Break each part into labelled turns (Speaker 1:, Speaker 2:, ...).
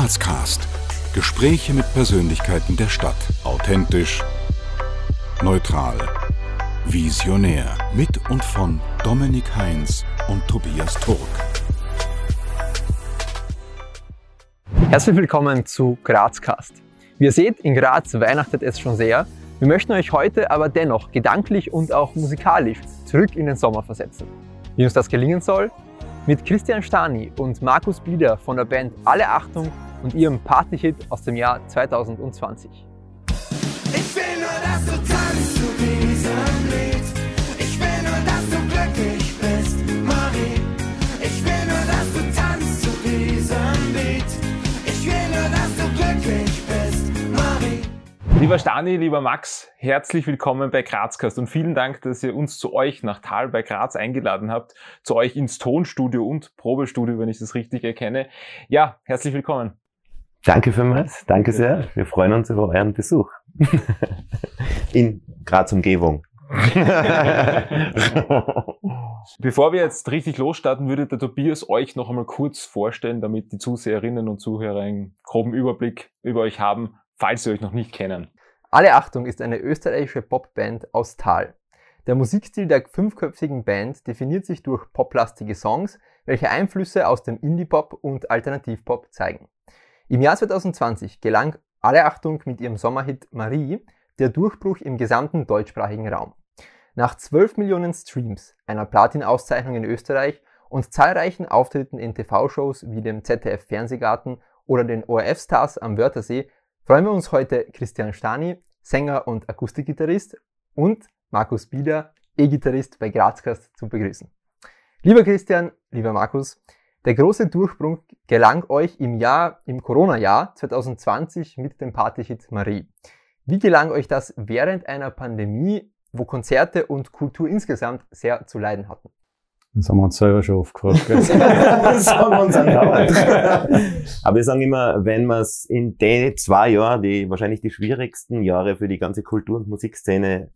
Speaker 1: Grazcast. Gespräche mit Persönlichkeiten der Stadt. Authentisch, neutral, visionär. Mit und von Dominik Heinz und Tobias Turk.
Speaker 2: Herzlich willkommen zu Grazcast. Wie ihr seht, in Graz weihnachtet es schon sehr. Wir möchten euch heute aber dennoch gedanklich und auch musikalisch zurück in den Sommer versetzen. Wie uns das gelingen soll? Mit Christian Stani und Markus Bieder von der Band Alle Achtung und ihrem Partyhit aus dem Jahr 2020.
Speaker 3: Ich will nur, dass du tanzt zu diesem Lied. Ich will nur, dass du glücklich bist, Marie. Ich will nur, dass du tanzt zu diesem Lied. Ich will nur, dass du glücklich bist, Marie.
Speaker 4: Lieber Stani, lieber Max, herzlich willkommen bei Grazcast und vielen Dank, dass ihr uns zu euch nach Tal bei Graz eingeladen habt, zu euch ins Tonstudio und Probestudio, wenn ich das richtig erkenne. Ja, herzlich willkommen.
Speaker 5: Danke vielmals, danke sehr. Wir freuen uns über euren Besuch. In Graz Umgebung.
Speaker 4: Bevor wir jetzt richtig losstarten, würde der Tobias euch noch einmal kurz vorstellen, damit die Zuseherinnen und Zuhörer einen groben Überblick über euch haben, falls sie euch noch nicht kennen.
Speaker 2: Alle Achtung ist eine österreichische Popband aus Tal. Der Musikstil der fünfköpfigen Band definiert sich durch poplastige Songs, welche Einflüsse aus dem Indie-Pop und Alternativpop zeigen. Im Jahr 2020 gelang Alle Achtung mit ihrem Sommerhit Marie der Durchbruch im gesamten deutschsprachigen Raum. Nach 12 Millionen Streams, einer Platin-Auszeichnung in Österreich und zahlreichen Auftritten in TV-Shows wie dem ZDF Fernsehgarten oder den ORF-Stars am Wörthersee freuen wir uns heute Christian Stani, Sänger und Akustikgitarrist und Markus Bieder, E-Gitarrist bei Grazcast zu begrüßen. Lieber Christian, lieber Markus, der große Durchbruch gelang euch im Jahr, im Corona-Jahr 2020 mit dem Partyhit Marie. Wie gelang euch das während einer Pandemie, wo Konzerte und Kultur insgesamt sehr zu leiden hatten?
Speaker 6: Das haben wir uns selber schon oft gefragt.
Speaker 5: Das sagen wir uns andauernd. Aber wir sagen immer, wenn man es in den zwei Jahren, die wahrscheinlich die schwierigsten Jahre für die ganze Kultur- und Musikszene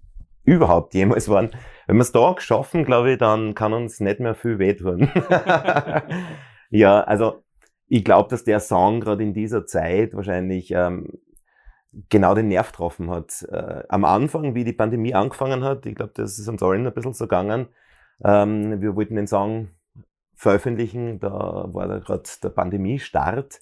Speaker 5: überhaupt jemals waren, wenn wir es da geschaffen, glaube ich, dann kann uns nicht mehr viel wehtun. ja, also ich glaube, dass der Song gerade in dieser Zeit wahrscheinlich ähm, genau den Nerv getroffen hat. Äh, am Anfang, wie die Pandemie angefangen hat, ich glaube, das ist uns allen ein bisschen so gegangen. Ähm, wir wollten den Song veröffentlichen, da war da gerade der Pandemiestart.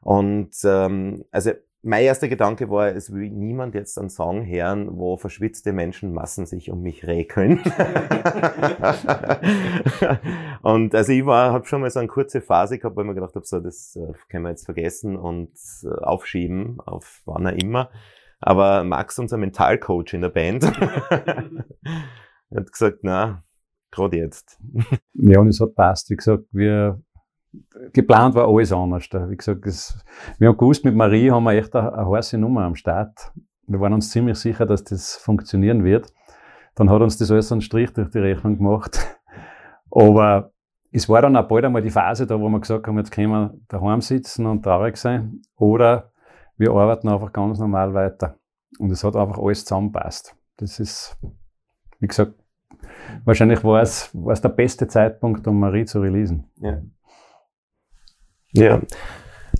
Speaker 5: Und ähm, also mein erster Gedanke war, es will niemand jetzt einen Song hören, wo verschwitzte Menschenmassen sich um mich räkeln. und also ich war, habe schon mal so eine kurze Phase gehabt, wo ich mir gedacht habe, so das äh, können wir jetzt vergessen und äh, aufschieben, auf wann er immer. Aber Max, unser Mentalcoach in der Band, hat gesagt, na, gerade jetzt.
Speaker 6: Ja, und es hat passt. Wie gesagt, wir geplant war alles anders. Wie gesagt, es, wir haben gewusst, mit Marie haben wir echt eine, eine heiße Nummer am Start. Wir waren uns ziemlich sicher, dass das funktionieren wird. Dann hat uns das alles einen Strich durch die Rechnung gemacht. Aber es war dann auch bald einmal die Phase da, wo wir gesagt haben, jetzt können wir daheim sitzen und traurig sein. Oder wir arbeiten einfach ganz normal weiter. Und es hat einfach alles zusammenpasst. Das ist, wie gesagt, wahrscheinlich war es, war es der beste Zeitpunkt, um Marie zu releasen.
Speaker 5: Ja. Ja.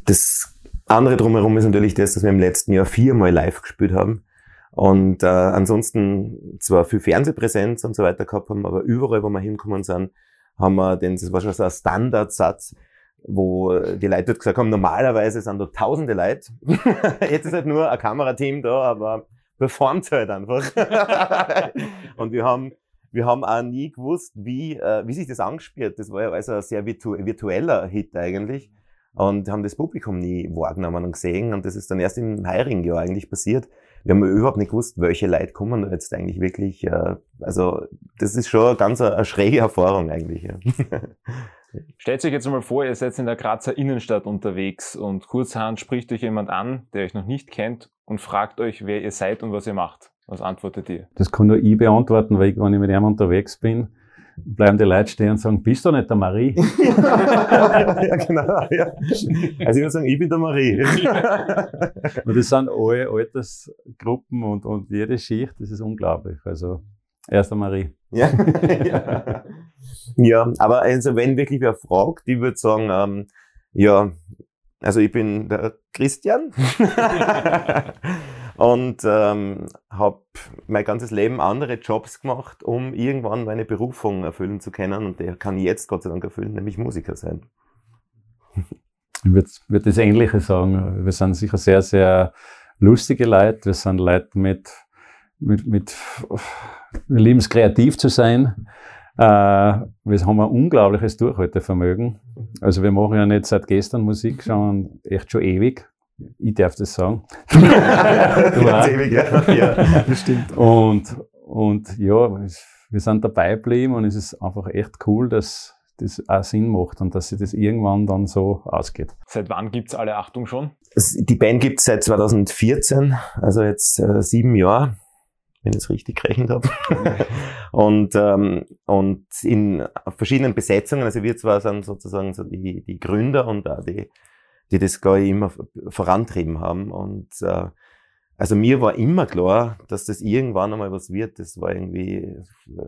Speaker 5: Das andere drumherum ist natürlich das, dass wir im letzten Jahr viermal live gespielt haben. Und äh, ansonsten zwar viel Fernsehpräsenz und so weiter gehabt haben, aber überall, wo wir hinkommen sind, haben wir den, das war schon so ein Standardsatz, wo die Leute dort gesagt haben, normalerweise sind da tausende Leute. Jetzt ist halt nur ein Kamerateam da, aber performt halt einfach. und wir haben wir haben auch nie gewusst, wie, äh, wie sich das angespielt. Das war ja also ein sehr virtu virtueller Hit eigentlich und haben das Publikum nie wahrgenommen und gesehen. Und das ist dann erst im heurigen Jahr eigentlich passiert. Wir haben überhaupt nicht gewusst, welche Leute kommen da jetzt eigentlich wirklich. Äh, also das ist schon eine ganz eine, eine schräge Erfahrung eigentlich. Ja.
Speaker 4: Stellt euch jetzt mal vor, ihr seid in der Grazer Innenstadt unterwegs und kurzhand spricht euch jemand an, der euch noch nicht kennt und fragt euch, wer ihr seid und was ihr macht. Was antwortet ihr?
Speaker 6: Das kann nur ich beantworten, weil ich, wenn ich mit ihm unterwegs bin, bleiben die Leute stehen und sagen, bist du nicht der Marie?
Speaker 5: ja, genau. Ja. Also ich würde sagen, ich bin der Marie.
Speaker 6: und das sind alle Altersgruppen und, und jede Schicht, das ist unglaublich. Also er ist der Marie.
Speaker 5: Ja, ja. ja aber also wenn wirklich wer fragt, ich würde sagen, ähm, ja, Also ich bin der Christian und ähm, habe mein ganzes Leben andere Jobs gemacht, um irgendwann meine Berufung erfüllen zu können und der kann ich jetzt Gott sei Dank erfüllen, nämlich Musiker sein.
Speaker 6: Ich würde würd das Ähnliche sagen. Wir sind sicher sehr, sehr lustige Leute. Wir sind Leute mit, mit, mit wir lieben es kreativ zu sein. Äh, wir haben ein unglaubliches Durchhaltevermögen. Also wir machen ja nicht seit gestern Musik, sondern echt schon ewig. Ich darf das sagen. du
Speaker 5: Ganz ewig, ja. ja.
Speaker 6: Bestimmt. Und, und ja, wir sind dabei geblieben und es ist einfach echt cool, dass das auch Sinn macht und dass sich das irgendwann dann so ausgeht.
Speaker 4: Seit wann gibt's alle Achtung schon?
Speaker 5: Die Band gibt's seit 2014, also jetzt äh, sieben Jahre wenn ich es richtig gerechnet habe. und, ähm, und in verschiedenen Besetzungen, also wir zwar sind sozusagen so die, die Gründer und auch die, die das, glaube immer vorantrieben haben. Und äh, also mir war immer klar, dass das irgendwann einmal was wird. Das war irgendwie,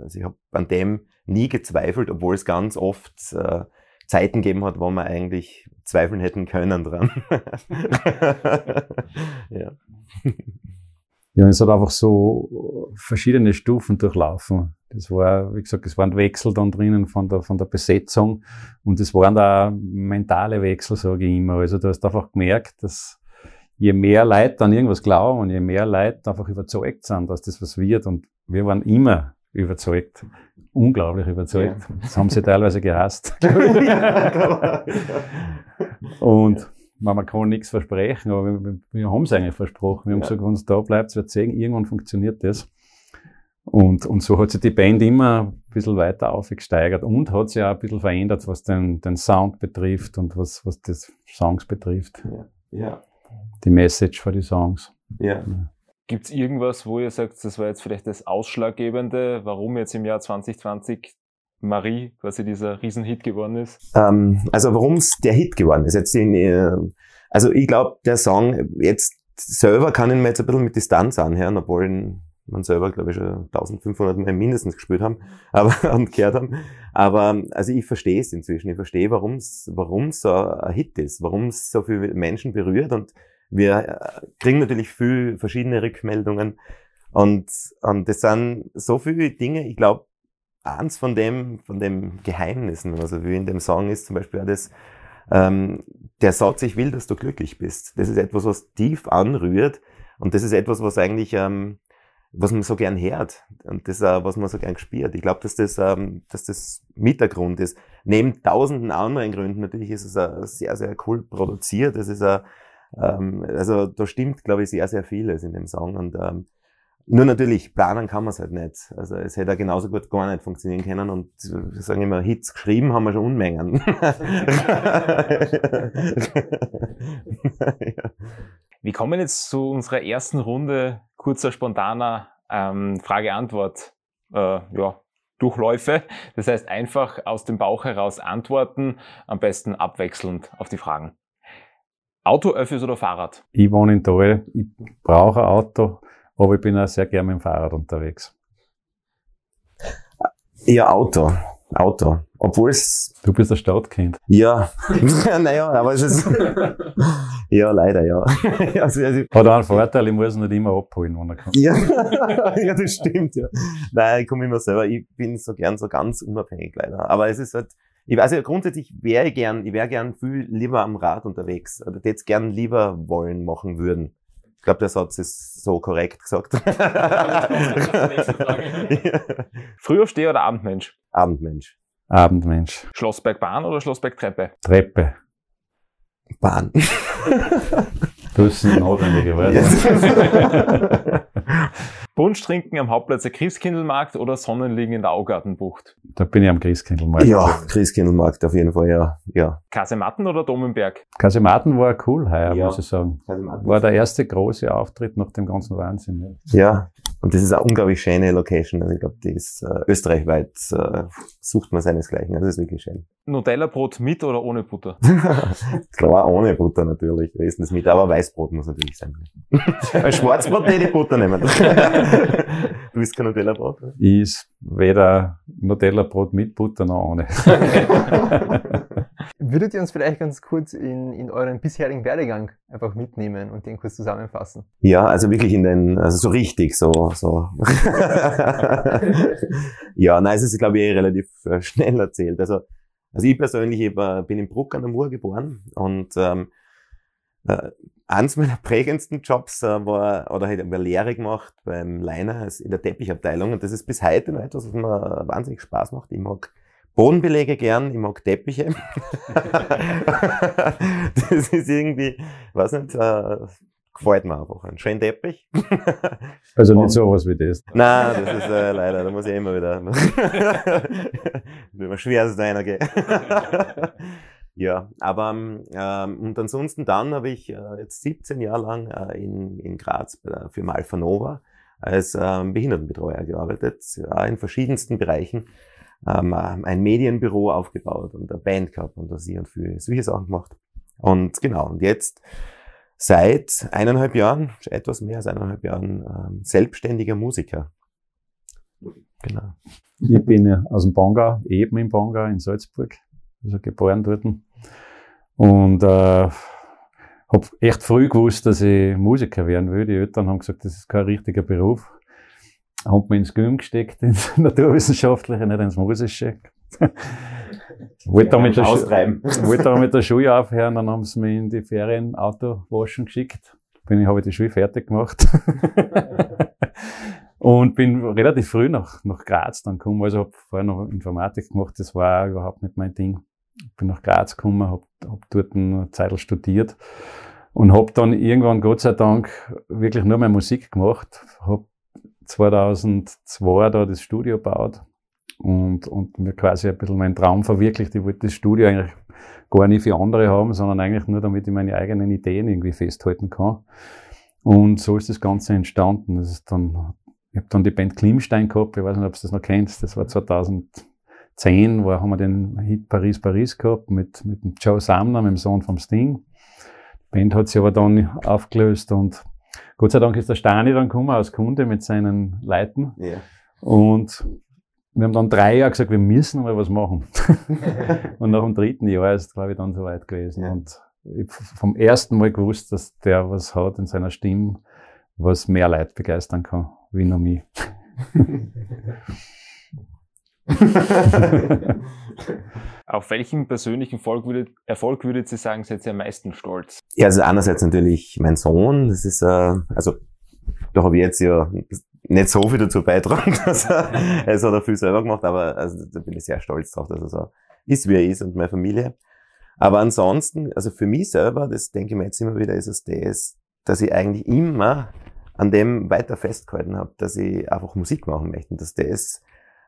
Speaker 5: also ich habe an dem nie gezweifelt, obwohl es ganz oft äh, Zeiten gegeben hat, wo man eigentlich zweifeln hätten können dran. ja.
Speaker 6: Ja, es hat einfach so verschiedene Stufen durchlaufen. Das war, wie gesagt, es waren Wechsel dann drinnen von der, von der Besetzung und es waren da mentale Wechsel, sage ich immer. Also du hast einfach gemerkt, dass je mehr Leute an irgendwas glauben und je mehr Leute einfach überzeugt sind, dass das was wird und wir waren immer überzeugt, unglaublich überzeugt. Ja. Das haben sie teilweise gehasst. und man kann nichts versprechen, aber wir, wir haben es eigentlich versprochen. Wir haben gesagt, wenn es da bleibt, wird sehen, irgendwann funktioniert das. Und, und so hat sich die Band immer ein bisschen weiter aufgesteigert und hat sich auch ein bisschen verändert, was den, den Sound betrifft und was, was das Songs betrifft.
Speaker 5: Ja. ja.
Speaker 6: Die Message für die Songs.
Speaker 5: Ja.
Speaker 6: ja.
Speaker 4: Gibt es irgendwas, wo ihr sagt, das war jetzt vielleicht das Ausschlaggebende, warum jetzt im Jahr 2020 Marie quasi dieser Riesenhit geworden ist?
Speaker 5: Ähm, also warum es der Hit geworden ist. Jetzt in, äh, also ich glaube, der Song jetzt selber kann ihn mir jetzt ein bisschen mit Distanz anhören, obwohl ihn man selber, glaube ich, schon 1500 Mal mindestens gespielt haben aber, und gehört haben. Aber also ich verstehe es inzwischen. Ich verstehe, warum es warum so ein Hit ist, warum es so viele Menschen berührt. Und wir äh, kriegen natürlich viel verschiedene Rückmeldungen. Und, und das sind so viele Dinge, ich glaube, eins von dem, von dem Geheimnissen, wenn man so will, in dem Song ist zum Beispiel auch das, ähm, der Satz, ich will, dass du glücklich bist. Das ist etwas, was tief anrührt und das ist etwas, was eigentlich, ähm, was man so gern hört und das, äh, was man so gern spürt. Ich glaube, dass das, ähm, dass das mit der Grund ist. Neben tausenden anderen Gründen natürlich ist es äh, sehr, sehr cool produziert. Es ist äh, ähm, also da stimmt, glaube ich, sehr, sehr vieles in dem Song und ähm, nur natürlich, planen kann man es halt nicht. Also es hätte auch genauso gut gar nicht funktionieren können und wir sagen immer, Hits geschrieben haben wir schon Unmengen.
Speaker 4: Wir kommen jetzt zu unserer ersten Runde kurzer, spontaner ähm, Frage-Antwort. Äh, ja, Durchläufe. Das heißt, einfach aus dem Bauch heraus antworten, am besten abwechselnd auf die Fragen. Auto, Öffis oder Fahrrad?
Speaker 6: Ich wohne in Tal, ich brauche ein Auto aber ich bin auch sehr gerne mit dem Fahrrad unterwegs.
Speaker 5: Ja, Auto. Auto. Obwohl es.
Speaker 6: Du bist ein Stadtkind.
Speaker 5: Ja. naja, aber es ist. ja, leider, ja.
Speaker 6: also, also, Hat auch einen Vorteil, ich muss nicht immer abholen, wenn er kommt.
Speaker 5: ja. ja, das stimmt, ja. Nein, ich komme immer selber. Ich bin so gern so ganz unabhängig, leider. Aber es ist halt. Ich weiß ja, grundsätzlich wäre ich gern, ich wäre gern viel lieber am Rad unterwegs. Oder hätte es gern lieber wollen machen würden glaube, der Satz ist so korrekt gesagt.
Speaker 4: Frühaufsteher oder Abendmensch?
Speaker 5: Abendmensch.
Speaker 6: Abendmensch.
Speaker 4: Schlossbergbahn oder Schlossbergtreppe?
Speaker 6: Treppe.
Speaker 5: Bahn.
Speaker 6: Das ist notwendigerweise.
Speaker 4: Punsch trinken am Hauptplatz der Christkindlmarkt oder Sonnenliegen in der Augartenbucht?
Speaker 6: Da bin ich am Christkindlmarkt.
Speaker 5: Ja, Christkindlmarkt auf jeden Fall, ja. ja.
Speaker 4: Kasematten oder Domenberg?
Speaker 6: Kasematten war cool heuer, ja. muss ich sagen. War der erste große Auftritt nach dem ganzen Wahnsinn.
Speaker 5: Ja, ja. und das ist eine unglaublich schöne Location. Also ich glaube, die ist äh, österreichweit, äh, sucht man seinesgleichen. Also das ist wirklich schön.
Speaker 4: Nutella-Brot mit oder ohne Butter?
Speaker 5: Klar, ohne Butter natürlich. Wir essen das mit, aber Weißbrot muss natürlich sein. Ein Schwarzbrot hätte ich Butter nehmen. du isst kein Nutella-Brot?
Speaker 6: Ich is weder Nutella-Brot mit Butter noch ohne.
Speaker 2: Würdet ihr uns vielleicht ganz kurz in, in euren bisherigen Werdegang einfach mitnehmen und den kurz zusammenfassen?
Speaker 5: Ja, also wirklich in den, also so richtig, so, so. ja, nein, es ist, glaube ich, eh relativ äh, schnell erzählt. Also, also ich persönlich ich, bin in Bruck an der Mur geboren und ähm, äh, eins meiner prägendsten Jobs äh, war, oder halt eine Lehre gemacht beim Leiner in der Teppichabteilung und das ist bis heute noch etwas, was mir wahnsinnig Spaß macht. Ich mag Bodenbelege gern, ich mag Teppiche. das ist irgendwie, weiß nicht, äh, gefällt mir einfach. Ein schöner Teppich.
Speaker 6: Also nicht sowas wie das.
Speaker 5: Nein, das ist äh, leider, da muss ich immer wieder. Wird mir schwer, dass es einer geht. Ja, aber ähm, und ansonsten dann habe ich äh, jetzt 17 Jahre lang äh, in, in Graz bei der Firma Alpha Nova als ähm, Behindertenbetreuer gearbeitet, in verschiedensten Bereichen. Ähm, ein Medienbüro aufgebaut und eine Band gehabt und das ich und für solche Sachen gemacht. Und genau, und jetzt seit eineinhalb Jahren, etwas mehr als eineinhalb Jahren, ähm, selbstständiger Musiker. Genau.
Speaker 6: Ich bin aus dem Bongau, eben im Bongau in Salzburg, also geboren dort. Und äh, habe echt früh gewusst, dass ich Musiker werden will. Die Eltern haben gesagt, das ist kein richtiger Beruf. Haben mich ins Gym gesteckt, ins Naturwissenschaftliche, nicht ins Musische. wollte da mit der, Schu- wollte da mit der Schule aufhören, dann haben sie mich in die Ferien Auto waschen geschickt. Bin ich, habe ich die Schule fertig gemacht. und bin relativ früh nach, nach Graz dann gekommen. Also habe vorher noch Informatik gemacht, das war überhaupt nicht mein Ding. Bin nach Graz gekommen, habe hab dort eine Zeit studiert und habe dann irgendwann, Gott sei Dank, wirklich nur mehr Musik gemacht. Habe 2002 da das Studio gebaut und, und mir quasi ein bisschen meinen Traum verwirklicht. Ich wollte das Studio eigentlich gar nicht für andere haben, sondern eigentlich nur, damit ich meine eigenen Ideen irgendwie festhalten kann. Und so ist das Ganze entstanden. Das ist dann, ich habe dann die Band Klimstein gehabt, ich weiß nicht, ob du das noch kennst, das war 2010, wo haben wir den Hit Paris Paris gehabt mit, mit dem Joe Sumner, mit dem Sohn vom Sting. Die Band hat sich aber dann aufgelöst und Gott sei Dank ist der Stani dann gekommen als Kunde mit seinen Leuten.
Speaker 5: Ja.
Speaker 6: Und wir haben dann drei Jahre gesagt, wir müssen mal was machen. und nach dem dritten Jahr ist, glaube ich, dann so weit gewesen.
Speaker 5: Ja.
Speaker 6: Und ich vom ersten Mal gewusst, dass der was hat in seiner Stimme, was mehr Leute begeistern kann, wie nur mich.
Speaker 4: Auf welchen persönlichen Erfolg würdet, Erfolg würdet ihr sagen, seid ihr am meisten stolz?
Speaker 5: Ja, also einerseits natürlich mein Sohn, das ist, äh, also da habe ich jetzt ja nicht so viel dazu beitragen, dass er, es hat er viel selber gemacht, aber also, da bin ich sehr stolz drauf, dass er so ist, wie er ist und meine Familie. Aber ansonsten, also für mich selber, das denke ich mir jetzt immer wieder, ist es das, dass ich eigentlich immer an dem weiter festgehalten habe, dass ich einfach Musik machen möchte und dass das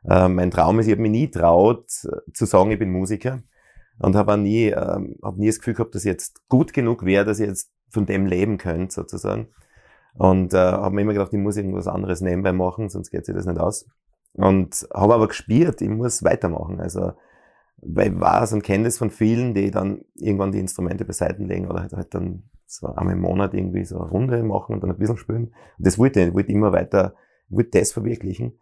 Speaker 5: äh, mein Traum ist. Ich habe mich nie traut zu sagen, ich bin Musiker und habe nie, ähm, hab nie das Gefühl gehabt, dass ich jetzt gut genug wäre, dass ich jetzt von dem leben könnte, sozusagen. Und äh, habe mir immer gedacht, ich muss irgendwas anderes nebenbei machen, sonst geht sich das nicht aus. Und habe aber gespürt, ich muss weitermachen. Also, weil ich weiß und kenne das von vielen, die dann irgendwann die Instrumente beiseite legen oder halt, halt dann so einmal im Monat irgendwie so eine Runde machen und dann ein bisschen spielen. Und das wollte ich, ich wollte immer weiter, ich wollte das verwirklichen.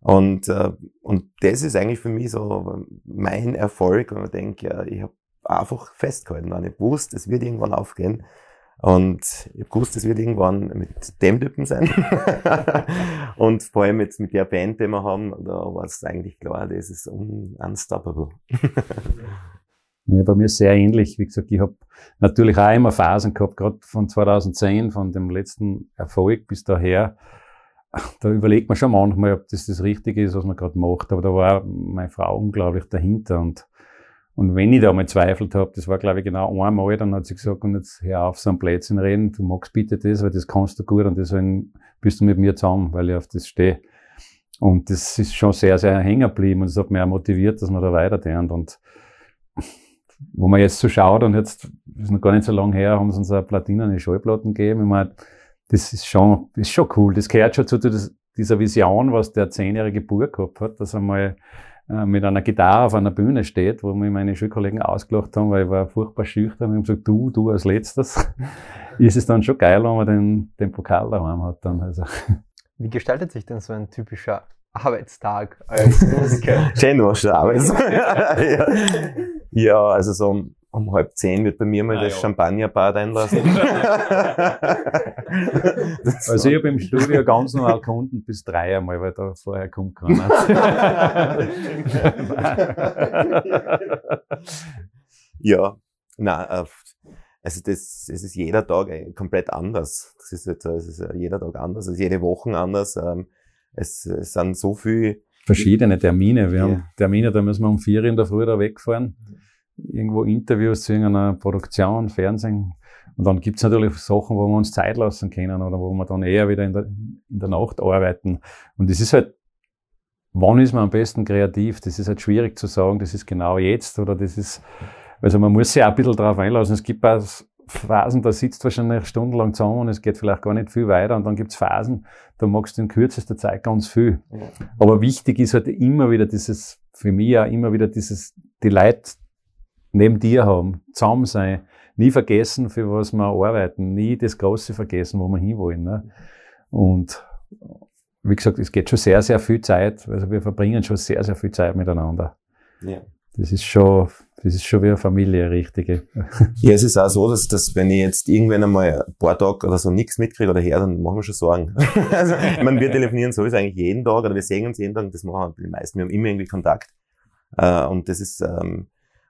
Speaker 5: Und, äh, und das ist eigentlich für mich so mein Erfolg, wenn man denkt, ja, ich habe einfach festgehalten an. Ich wusste, es wird irgendwann aufgehen. Und ich hab gewusst, es wird irgendwann mit dem Typen sein. und vor allem jetzt mit der Band, die wir haben, da war es eigentlich klar, das ist un unstoppable.
Speaker 6: Ja, bei mir sehr ähnlich. Wie gesagt, ich habe natürlich auch immer Phasen gehabt, gerade von 2010, von dem letzten Erfolg bis daher. Da überlegt man schon manchmal, ob das das Richtige ist, was man gerade macht. Aber da war meine Frau unglaublich dahinter. Und, und wenn ich da mal zweifelt habe, das war, glaube ich, genau einmal, dann hat sie gesagt, und jetzt hör auf, so ein Blödsinn reden, du magst bitte das, weil das kannst du gut und deswegen bist du mit mir zusammen, weil ich auf das stehe. Und das ist schon sehr, sehr hängen geblieben und das hat mich auch motiviert, dass man da weiter tun. Und wo man jetzt so schaut und jetzt ist noch gar nicht so lange her, haben sie uns eine platinerne Schallplatten gegeben. Ich meine, das ist schon, ist schon cool. Das gehört schon zu das, dieser Vision, was der zehnjährige Bub gehabt hat, dass er mal äh, mit einer Gitarre auf einer Bühne steht, wo mich meine Schulkollegen ausgelacht haben, weil ich war furchtbar schüchtern und haben gesagt, du, du als letztes. ist es dann schon geil, wenn man den, den Pokal daheim hat dann. Also.
Speaker 2: Wie gestaltet sich denn so ein typischer Arbeitstag als Musiker?
Speaker 5: Schön, du schon Arbeit. ja. Ja, also so um, halb zehn wird bei mir mal
Speaker 6: Ah,
Speaker 5: das
Speaker 6: ja.
Speaker 5: Champagnerbad einlassen.
Speaker 6: Also ich habe im Studio ganz normal Kunden bis drei einmal, weil da vorher kommt keiner.
Speaker 5: ja, na, also das, es ist jeder Tag äh, komplett anders. Das ist jetzt, es ist äh, jeder Tag anders, es ist jede Woche anders. Ähm, Es, es sind so viel,
Speaker 6: Verschiedene Termine. Wir
Speaker 5: Ja.
Speaker 6: haben Termine, da müssen wir um vier in der Früh da wegfahren. Irgendwo Interviews zu irgendeiner Produktion, Fernsehen. Und dann gibt's natürlich Sachen, wo wir uns Zeit lassen können oder wo wir dann eher wieder in der, in der Nacht arbeiten. Und das ist halt, wann ist man am besten kreativ? Das ist halt schwierig zu sagen, das ist genau jetzt oder das ist, also man muss sich auch ein bisschen darauf einlassen. Es gibt auch Phasen, da sitzt wahrscheinlich stundenlang zusammen und es geht vielleicht gar nicht viel weiter. Und dann gibt's Phasen, da magst du in kürzester Zeit ganz viel. Aber wichtig ist halt immer wieder dieses, für mich auch immer wieder dieses, die Leute neben dir haben, zusammen sein, nie vergessen, für was wir arbeiten, nie das Große vergessen, wo wir hinwollen. Ne? Und wie gesagt, es geht schon sehr, sehr viel Zeit, also wir verbringen schon sehr, sehr viel Zeit miteinander.
Speaker 5: ja.
Speaker 6: Das ist schon, das ist schon wie eine Familie, richtige.
Speaker 5: Ja, es ist auch so, dass, dass wenn ich jetzt irgendwann einmal ein paar Tage oder so nichts mitkriege oder her, dann machen wir schon Sorgen. also, meine, wir telefonieren sowieso eigentlich jeden Tag oder wir sehen uns jeden Tag, das machen die meisten, wir haben immer irgendwie Kontakt. Äh, und das ist, ähm,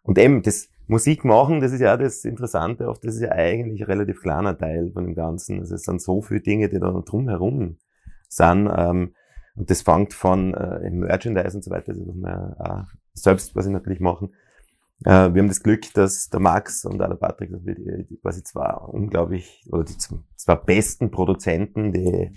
Speaker 5: und eben, das Musik machen, das ist ja das Interessante oft, das ist ja eigentlich ein relativ kleiner Teil von dem Ganzen. Also es sind so viele Dinge, die da drumherum sind. Ähm, und das fängt von äh, Merchandise und so weiter, das muss man auch selbst, was ich natürlich machen. Äh, wir haben das Glück, dass der Max und auch der Patrick, dass wir die, die quasi zwei unglaublich, oder die zwei besten Produzenten, die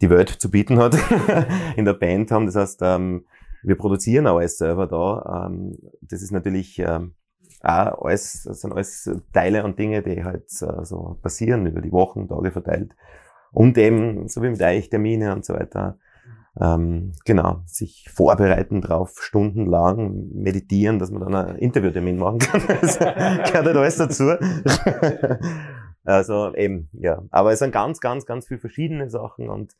Speaker 5: die Welt zu bieten hat, in der Band haben. Das heißt, ähm, wir produzieren auch alles selber da. Ähm, das ist natürlich ähm, auch alles, das sind alles Teile und Dinge, die halt äh, so passieren über die Wochen, Tage verteilt. Und eben, so wie mit euch, Termine und so weiter. Ähm, genau, sich vorbereiten drauf, stundenlang meditieren, dass man dann einen Interviewtermin machen kann. Das gehört halt alles dazu. also eben, ja. Aber es sind ganz, ganz, ganz viele verschiedene Sachen und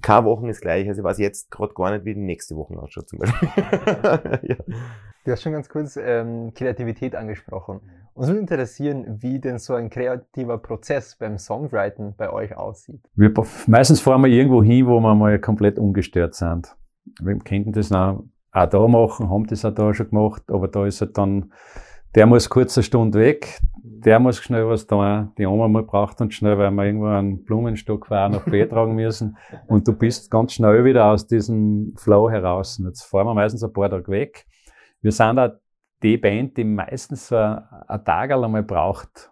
Speaker 5: keine Woche ist gleich. Also ich weiß jetzt gerade gar nicht, wie die nächste Woche ausschaut zum Beispiel. ja.
Speaker 2: Du hast schon ganz kurz ähm, Kreativität angesprochen. Uns würde interessieren, wie denn so ein kreativer Prozess beim Songwriting bei euch aussieht.
Speaker 6: Wir, meistens fahren wir irgendwo hin, wo wir mal komplett ungestört sind. Wir könnten das auch, auch da machen, haben das auch da schon gemacht, aber da ist halt dann, der muss kurz eine Stunde weg, der muss schnell was da, die Oma mal braucht uns schnell, weil wir irgendwo einen Blumenstock nach B tragen müssen und du bist ganz schnell wieder aus diesem Flow heraus. Und Jetzt fahren wir meistens ein paar Tage weg. Wir sind auch die Band, die meistens so ein, ein Tag einmal braucht,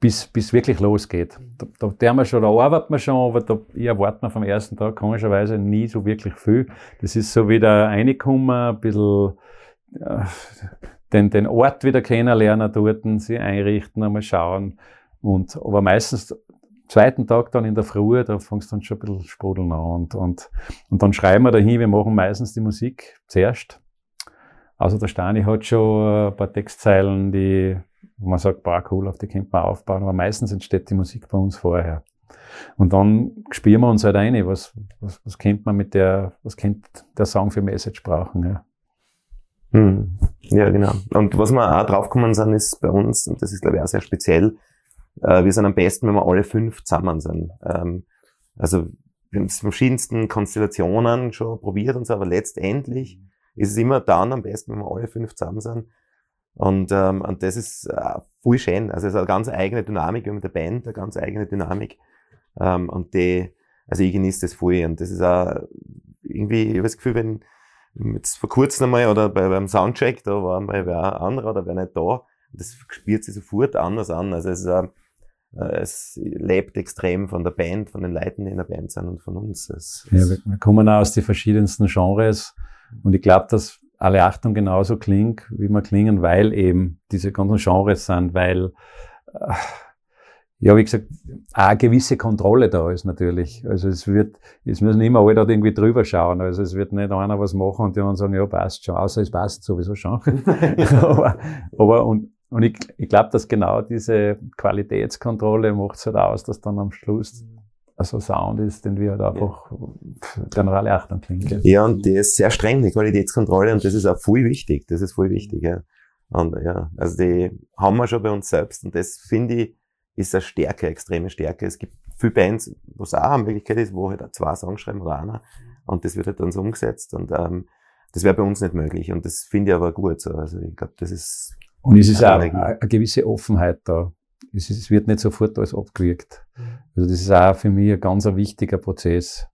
Speaker 6: bis, bis wirklich losgeht. Da, da, der wir schon, da arbeitet man schon, aber da ich erwarte man vom ersten Tag komischerweise nie so wirklich viel. Das ist so wieder reinkommen, ein bisschen äh, den, den Ort wieder kennenlernen dort, sich einrichten, einmal schauen. Und, aber meistens zweiten Tag dann in der Früh, da fängst du dann schon ein bisschen sprudeln an. Und, und, und dann schreiben wir dahin, wir machen meistens die Musik zuerst. Also der Stani hat schon ein paar Textzeilen, die, wo man sagt, boah, cool, auf die könnte man aufbauen, aber meistens entsteht die Musik bei uns vorher. Und dann spielen wir uns halt ein, was, was, was könnte man mit der, was könnte der Song für Message brauchen, ja.
Speaker 5: Hm. Ja, genau. Und was wir auch draufgekommen sind, ist bei uns, und das ist glaube ich auch sehr speziell, äh, wir sind am besten, wenn wir alle fünf zusammen sind. Ähm, also wir haben es verschiedensten Konstellationen schon probiert und so, aber letztendlich ist es immer dann am besten, wenn wir alle fünf zusammen sind. Und, ähm, und das ist äh, voll schön. Also es ist eine ganz eigene Dynamik, haben mit der Band eine ganz eigene Dynamik. Ähm, und die, also ich genieße das voll. Und das ist auch irgendwie, ich habe das Gefühl, wenn jetzt vor kurzem einmal oder bei, beim Soundcheck, da war mal wer anderer oder wer nicht da, das spürt sich sofort anders an. Also es äh, es lebt extrem von der Band, von den Leuten, die in der Band sind und von uns. Es,
Speaker 6: Ja, wir, wir kommen auch aus den verschiedensten Genres und ich glaube, dass alle Achtung genauso klingt, wie wir klingen, weil eben diese ganzen Genres sind, weil, äh, ja, wie gesagt, auch eine gewisse Kontrolle da ist natürlich. Also es wird, es müssen immer alle da irgendwie drüber schauen. Also es wird nicht einer was machen und die anderen sagen, ja, passt schon, außer es passt sowieso schon. aber, aber und, und ich, ich glaube, dass genau diese Qualitätskontrolle macht es halt aus, dass dann am Schluss also Sound ist, den wir halt einfach generelle Achtung klingt.
Speaker 5: Ja, und die ist sehr streng, die Qualitätskontrolle, und das ist auch voll wichtig. Das ist voll wichtig, ja. Und ja, also die haben wir schon bei uns selbst und das finde ich ist eine Stärke, extreme Stärke. Es gibt viele Bands, wo es auch eine Möglichkeit ist, wo halt auch zwei Songs schreiben oder einer und das wird halt dann so umgesetzt und ähm, das wäre bei uns nicht möglich und das finde ich aber gut so. Also ich glaube, das ist
Speaker 6: Und es ist auch eine, eine gewisse Offenheit da. Es, ist, es wird nicht sofort alles abgewirkt. Also das ist auch für mich ein ganz ein wichtiger Prozess.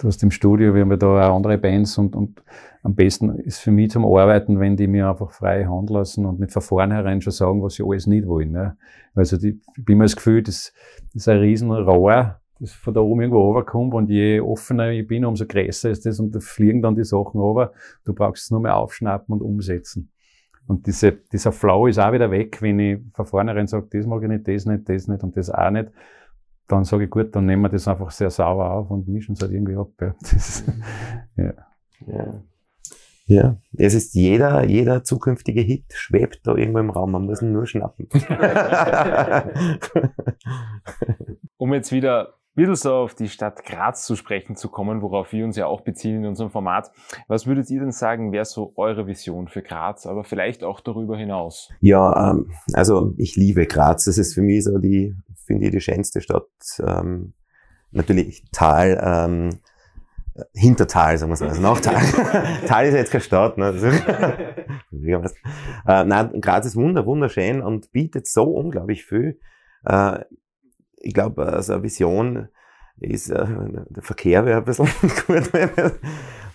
Speaker 6: Du hast im Studio, wir haben ja da auch andere Bands und, und am besten ist für mich zum Arbeiten, wenn die mir einfach frei Hand lassen und nicht von vornherein schon sagen, was sie alles nicht wollen. Ne? Also die, ich bin mir das Gefühl, das, das ist ein riesen Rohr, das von da oben irgendwo runterkommt und je offener ich bin, umso größer ist das und da fliegen dann die Sachen runter. Du brauchst es nur mehr aufschnappen und umsetzen. Und diese, dieser Flow ist auch wieder weg, wenn ich von vornherein sage, das mag ich nicht, das nicht, das nicht und das auch nicht. Dann sage ich, gut, dann nehmen wir das einfach sehr sauber auf und mischen es halt irgendwie ab. Ja. Das, ja.
Speaker 5: Ja. Ja, es ist jeder, jeder zukünftige Hit schwebt da irgendwo im Raum, man muss ihn nur schnappen.
Speaker 4: Um jetzt wieder ein bisschen so auf die Stadt Graz zu sprechen zu kommen, worauf wir uns ja auch beziehen in unserem Format. Was würdet ihr denn sagen, wäre so eure Vision für Graz, aber vielleicht auch darüber hinaus?
Speaker 5: ja, ähm, also ich liebe Graz. Das ist für mich so die, finde ich, die schönste Stadt. Ähm, natürlich Tal, ähm, Hintertal, sagen wir so. Also nach Tal. Tal ist jetzt keine Stadt. Ne? Ja, was. äh, nein, Graz ist wunder, wunderschön und bietet so unglaublich viel. Äh, ich glaube, also eine Vision ist, äh, der Verkehr wäre ein bisschen gut,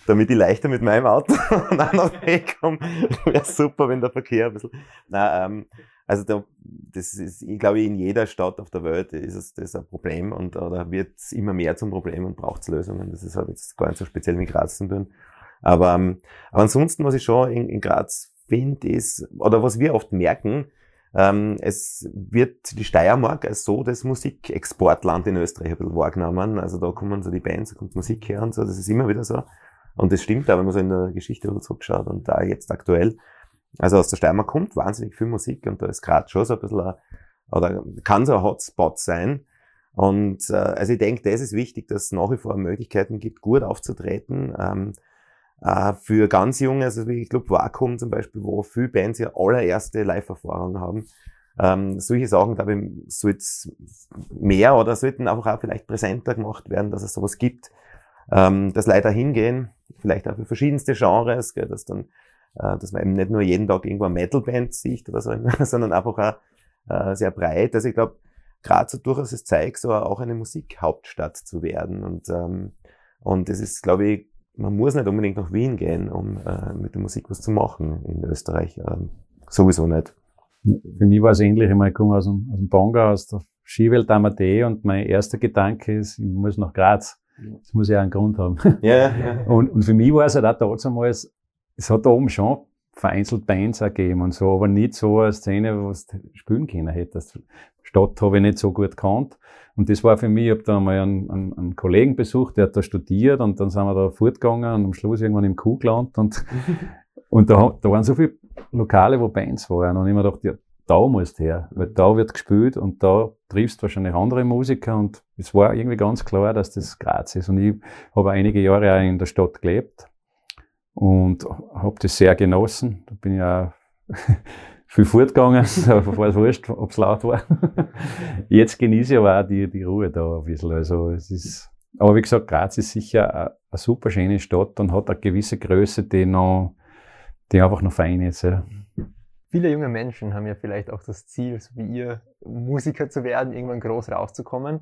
Speaker 5: damit ich leichter mit meinem Auto und auch noch wegkomme. Wäre super, wenn der Verkehr ein bisschen. Nein, ähm, also da, das ist, ich glaube, in jeder Stadt auf der Welt ist es das ein Problem und oder wird es immer mehr zum Problem und braucht es Lösungen. Das ist halt jetzt gar nicht so speziell mit Graz zu tun. Aber, ähm, aber ansonsten, was ich schon in, in Graz finde, ist, oder was wir oft merken, ähm, es wird die Steiermark als so das Musikexportland in Österreich ein bisschen wahrgenommen. Also da kommen so die Bands, da kommt Musik her und so, das ist immer wieder so. Und das stimmt auch, wenn man so in der Geschichte zurückschaut und da jetzt aktuell. Also aus der Steiermark kommt wahnsinnig viel Musik und da ist Graz schon so ein bisschen, oder kann so ein Hotspot sein. Und äh, also ich denke, das ist wichtig, dass es nach wie vor Möglichkeiten gibt, gut aufzutreten. Ähm, äh, für ganz junge, also wie ich glaube Vakuum zum Beispiel, wo viele Bands ja allererste Live-Erfahrung haben. Ähm, solche Sachen, glaube ich, soll mehr oder sollten einfach auch vielleicht präsenter gemacht werden, dass es sowas gibt. Ähm, dass Leute hingehen, vielleicht auch für verschiedenste Genres, gell, dass dann, dass man eben nicht nur jeden Tag irgendwo eine Metal-Band sieht oder so, sondern einfach auch äh, sehr breit. Also ich glaube, Graz hat durchaus das Zeug, so auch eine Musikhauptstadt zu werden. Und, ähm, und es ist, glaube ich, man muss nicht unbedingt nach Wien gehen, um äh, mit der Musik was zu machen in Österreich. Ähm, sowieso nicht.
Speaker 6: Für mich war es ähnlich. Ich, meine, ich komme aus dem, aus dem Bonga, aus der Skiwelt Amadee und mein erster Gedanke ist, ich muss nach Graz. Das muss ja einen Grund haben.
Speaker 5: Ja, ja.
Speaker 6: Und, und für mich war es halt auch damals, es hat da oben schon vereinzelt Bands gegeben und so, aber nicht so eine Szene, wo du spielen können hättest. Stadt habe ich nicht so gut gekannt. Und das war für mich, ich habe da mal einen, einen, einen Kollegen besucht, der hat da studiert und dann sind wir da fortgegangen und am Schluss irgendwann im Kuh gelandet und, und da, da waren so viele Lokale, wo Bands waren und ich mir gedacht, ja, da musst du her, weil da wird gespielt und da triffst du wahrscheinlich andere Musiker und es war irgendwie ganz klar, dass das Graz ist und ich habe einige Jahre auch in der Stadt gelebt und habe das sehr genossen. Da bin ich auch viel fortgegangen, aber war es wurscht, ob es laut war. Jetzt genieße ich aber auch die, die Ruhe da ein bisschen. Also es ist, aber wie gesagt, Graz ist sicher eine, eine super schöne Stadt und hat eine gewisse Größe, die noch, die einfach noch fein ist. Ja.
Speaker 2: Viele junge Menschen haben ja vielleicht auch das Ziel, so wie ihr, Musiker zu werden, irgendwann groß rauszukommen.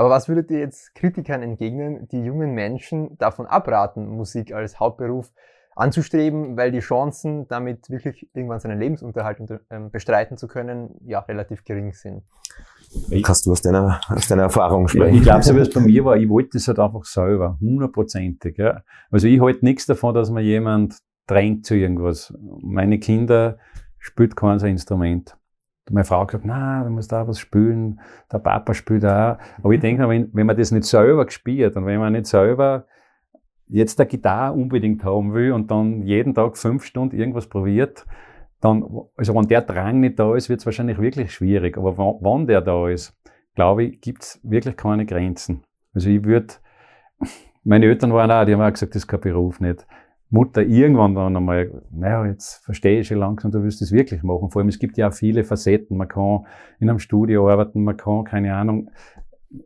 Speaker 2: Aber was würdet ihr jetzt Kritikern entgegnen, die jungen Menschen davon abraten, Musik als Hauptberuf anzustreben, weil die Chancen, damit wirklich irgendwann seinen Lebensunterhalt unter, ähm, bestreiten zu können, ja, relativ gering sind?
Speaker 5: Kannst du aus deiner, aus deiner Erfahrung sprechen?
Speaker 6: ich glaube, so wie es bei mir war, ich wollte das halt einfach selber, hundertprozentig. Ja. Also ich halte nichts davon, dass mir jemand drängt zu irgendwas. Meine Kinder spielt kein so Meine Frau hat gesagt, na, du musst da was spielen, der Papa spielt auch. Aber ich denke, wenn, wenn man das nicht selber gespielt und wenn man nicht selber jetzt der Gitarre unbedingt haben will und dann jeden Tag fünf Stunden irgendwas probiert, dann, also wenn der Drang nicht da ist, wird es wahrscheinlich wirklich schwierig. Aber wenn der da ist, glaube ich, gibt es wirklich keine Grenzen. Also ich würde, meine Eltern waren auch, die haben auch gesagt, das ist kein Beruf nicht. Mutter irgendwann dann einmal, naja, jetzt verstehe ich schon langsam, du willst es wirklich machen. Vor allem, es gibt ja auch viele Facetten. Man kann in einem Studio arbeiten, man kann, keine Ahnung.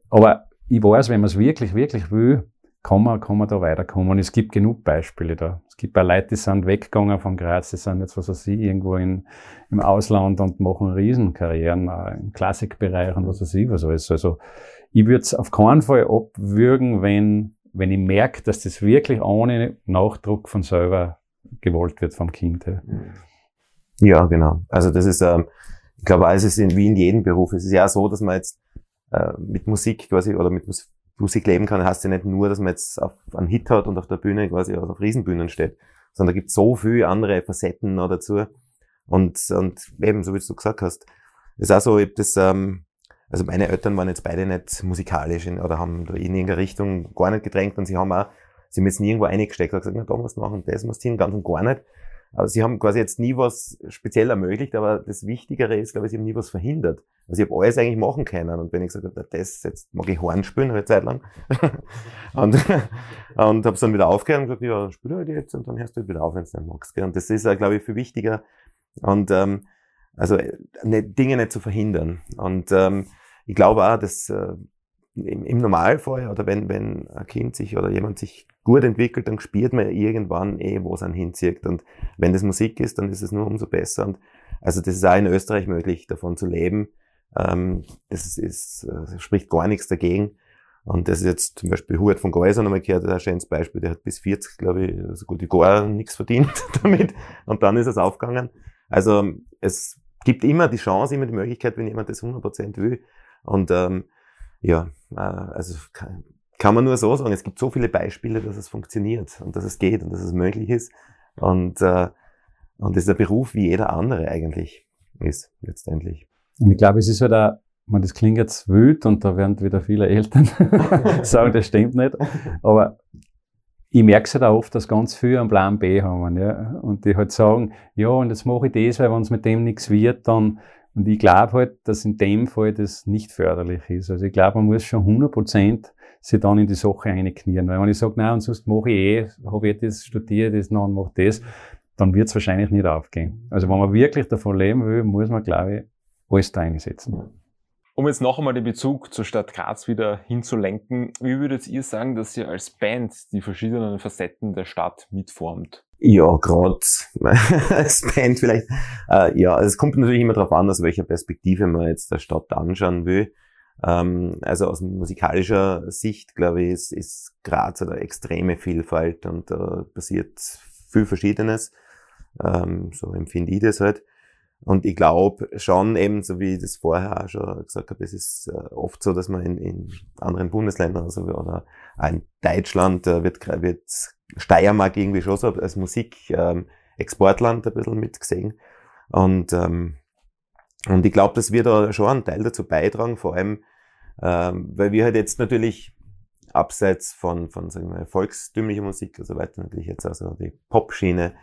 Speaker 6: Aber ich weiß, wenn man es wirklich, wirklich will, kann man, kann man da weiterkommen. Und es gibt genug Beispiele da. Es gibt auch Leute, die sind weggegangen von Graz, die sind jetzt, was weiß ich, irgendwo in, im Ausland und machen Riesenkarrieren im Klassikbereich und was weiß ich, was alles. Also, ich würde es auf keinen Fall abwürgen, wenn, wenn ich merke, dass das wirklich ohne Nachdruck von selber gewollt wird vom Kind.
Speaker 5: Ja, genau. Also das ist, ähm, ich glaube, es ist in, wie in jedem Beruf. Es ist ja so, dass man jetzt äh, mit Musik quasi oder mit Musik leben kann, heißt ja nicht nur, dass man jetzt auf einen Hit hat und auf der Bühne quasi auf Riesenbühnen steht, sondern da gibt es so viele andere Facetten noch dazu. Und, und eben, so wie du gesagt hast, ist auch so, ich hab das, ähm, also meine Eltern waren jetzt beide nicht musikalisch in, oder haben da in irgendeiner Richtung gar nicht gedrängt und sie haben auch, sie haben jetzt nirgendwo eingesteckt und gesagt, na, da musst du machen, das musst du hin, ganz und gar nicht. Aber sie haben quasi jetzt nie was speziell ermöglicht, aber das Wichtigere ist, glaube ich, sie haben nie was verhindert. Also ich habe alles eigentlich machen können. Und wenn ich gesagt habe, das, jetzt mag ich Horn spielen, eine Zeit lang. und und habe es dann wieder aufgehört und gesagt, ja, spiel halt jetzt und dann hörst du halt wieder auf, wenn du nicht magst. Und das ist, glaube ich, viel wichtiger. Und ähm, also ne, Dinge nicht zu verhindern. Und ähm, ich glaube auch, dass äh, im, im Normalfall oder wenn, wenn ein Kind sich oder jemand sich gut entwickelt, dann spürt man irgendwann eh, wo es einen hinzieht. Und wenn das Musik ist, dann ist es nur umso besser. Und also das ist auch in Österreich möglich, davon zu leben. Ähm, das ist, äh, spricht gar nichts dagegen. Und das ist jetzt zum Beispiel Hubert von Geuser nochmal gehört, ein schönes Beispiel, der hat bis 40, glaube ich, so gut wie gar nichts verdient damit. Und dann ist es aufgegangen. Also es gibt immer die Chance, immer die Möglichkeit, wenn jemand das 100% will. Und ähm, ja, äh, also kann, kann man nur so sagen, es gibt so viele Beispiele, dass es funktioniert und dass es geht und dass es möglich ist. Und, äh, und das ist ein Beruf wie jeder andere eigentlich ist, letztendlich.
Speaker 6: Und ich glaube, es ist halt auch, man, das klingt jetzt wild und da werden wieder viele Eltern sagen, das stimmt nicht. Aber ich merke es halt auch oft, dass ganz viele einen Plan B haben, ja. Und die halt sagen, ja, und jetzt mache ich das, weil wenn es mit dem nichts wird, dann, und ich glaube halt, dass in dem Fall das nicht förderlich ist. Also ich glaube, man muss schon 100 Prozent sich dann in die Sache einknieren. Weil wenn ich sage, nein, und sonst mache ich eh, habe ich das studiert, das noch mache das, dann wird es wahrscheinlich nicht aufgehen. Also wenn man wirklich davon leben will, muss man, glaube ich, alles da einsetzen.
Speaker 4: Um jetzt noch einmal den Bezug zur Stadt Graz wieder hinzulenken, wie würdet ihr sagen, dass ihr als Band die verschiedenen Facetten der Stadt mitformt?
Speaker 5: Ja, gerade als Band vielleicht. Äh, ja, es kommt natürlich immer darauf an, aus welcher Perspektive man jetzt der Stadt anschauen will. Ähm, also aus musikalischer Sicht, glaube ich, ist, ist Graz eine extreme Vielfalt und da äh, passiert viel Verschiedenes. Ähm, so empfinde ich das halt. Und ich glaube schon eben, so wie ich das vorher auch schon gesagt habe, es ist äh, oft so, dass man in, in anderen Bundesländern also, oder in Deutschland äh, wird, wird Steiermark irgendwie schon so als Musik-Exportland ähm, ein bisschen mitgesehen. Und, ähm, und ich glaube, dass wir da schon einen Teil dazu beitragen, vor allem, ähm, weil wir halt jetzt natürlich abseits von, von sagen wir, volkstümlicher Musik und so weiter natürlich jetzt also die Pop-Schiene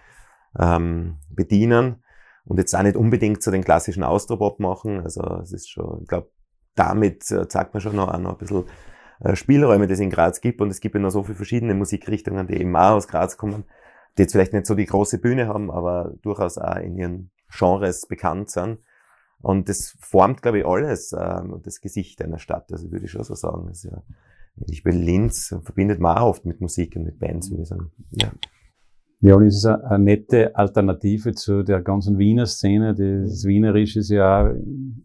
Speaker 5: ähm, bedienen und jetzt auch nicht unbedingt so den klassischen Austropop machen. Also es ist schon, ich glaube, damit äh, zeigt man schon noch, auch noch ein bisschen äh, Spielräume, die es in Graz gibt. Und es gibt ja noch so viele verschiedene Musikrichtungen, die eben auch aus Graz kommen, die jetzt vielleicht nicht so die große Bühne haben, aber durchaus auch in ihren Genres bekannt sind. Und das formt, glaube ich, alles äh, das Gesicht einer Stadt. Also würde ich schon so sagen. Das ist ja, ich bin Linz verbindet man auch oft mit Musik und mit Bands, würde ich sagen. Ja.
Speaker 6: Ja, und es ist eine, eine nette Alternative zu der ganzen Wiener Szene. Das Wienerisch ist ja auch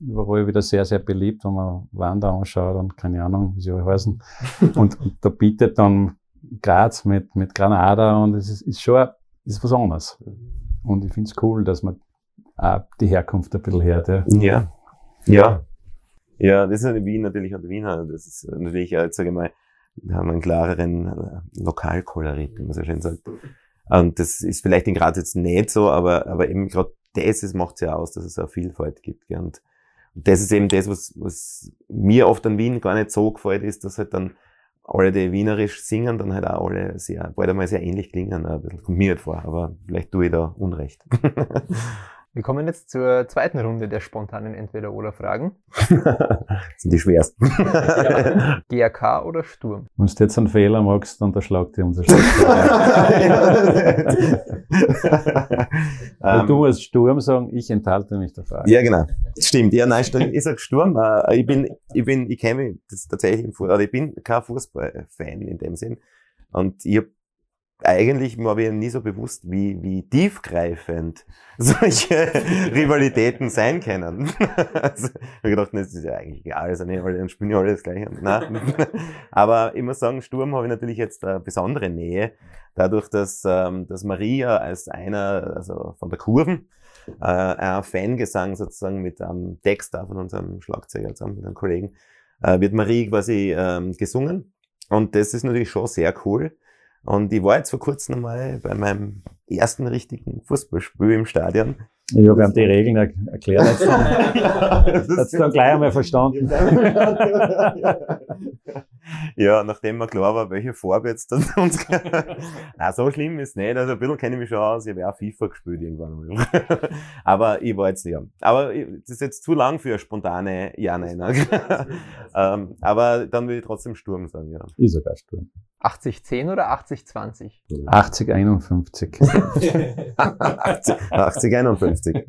Speaker 6: überall wieder sehr, sehr beliebt, wenn man Wander anschaut und keine Ahnung, wie sie alle heißen. Und, und da bietet dann Graz mit, mit Granada und es ist, ist schon ist was anderes. Und ich finde es cool, dass man auch die Herkunft ein bisschen hört. Ja.
Speaker 5: Ja. Ja, ja das ist in Wien natürlich und Wiener. Das ist natürlich, sage ich mal, wir haben einen klareren äh, Lokalkolorit, wie man so schön sagt. Und das ist vielleicht in Graz jetzt nicht so, aber, aber eben gerade das, das macht es ja aus, dass es eine Vielfalt gibt. Und, das ist eben das, was, was mir oft an Wien gar nicht so gefällt, ist, dass halt dann alle, die wienerisch singen, dann halt auch alle sehr, bald einmal sehr ähnlich klingen. Ein kommt mir halt vor, aber vielleicht tue ich da Unrecht.
Speaker 2: Wir kommen jetzt zur zweiten Runde der spontanen Entweder-Oder-Fragen.
Speaker 5: das sind die schwersten.
Speaker 2: GAK oder Sturm?
Speaker 6: Wenn du jetzt einen Fehler machst, dann unterschlagt dir unser Schlag.
Speaker 5: Ähm,
Speaker 6: du musst Sturm sagen, ich enthalte mich der Frage.
Speaker 5: Ja, genau. Stimmt. Ja, nein, stimmt. ich sag Sturm. Äh, Ich bin, ich bin, ich kenne mich das tatsächlich im Fußball, oder ich bin kein Fußballfan in dem Sinn. Und ich hab eigentlich war mir nie so bewusst, wie, wie tiefgreifend solche Rivalitäten sein können. also, ich hab gedacht, das ist ja eigentlich egal, also weil dann spielen ja alle das Gleiche. Aber ich muss sagen, Sturm habe ich natürlich jetzt eine besondere Nähe, dadurch, dass, ähm, dass Maria als einer, also von der Kurven, äh, ein Fangesang sozusagen mit einem Text da von unserem Schlagzeuger zusammen mit einem Kollegen, äh, wird Marie quasi ähm, gesungen. Und das ist natürlich schon sehr cool. Und ich war jetzt vor kurzem mal bei meinem ersten richtigen Fußballspiel im Stadion.
Speaker 6: Ich habe ihm die Regeln er erklärt. Jetzt
Speaker 5: das
Speaker 6: hat dann gleich einmal verstanden.
Speaker 5: ja, nachdem mir klar war, welche Farbe jetzt dann uns. Nein, so schlimm ist nicht. Also ein bisschen kenne ich mich schon aus. Ich habe ja auch FIFA gespielt irgendwann mal. Aber ich war jetzt nicht. Aber das ist jetzt zu lang für eine spontane Ja-Nein. ähm, aber dann würde ich trotzdem Sturm sagen, ja.
Speaker 6: Ich sogar Sturm.
Speaker 2: 80-10 oder 80-20?
Speaker 6: 80, 51.
Speaker 5: 80, 80 51.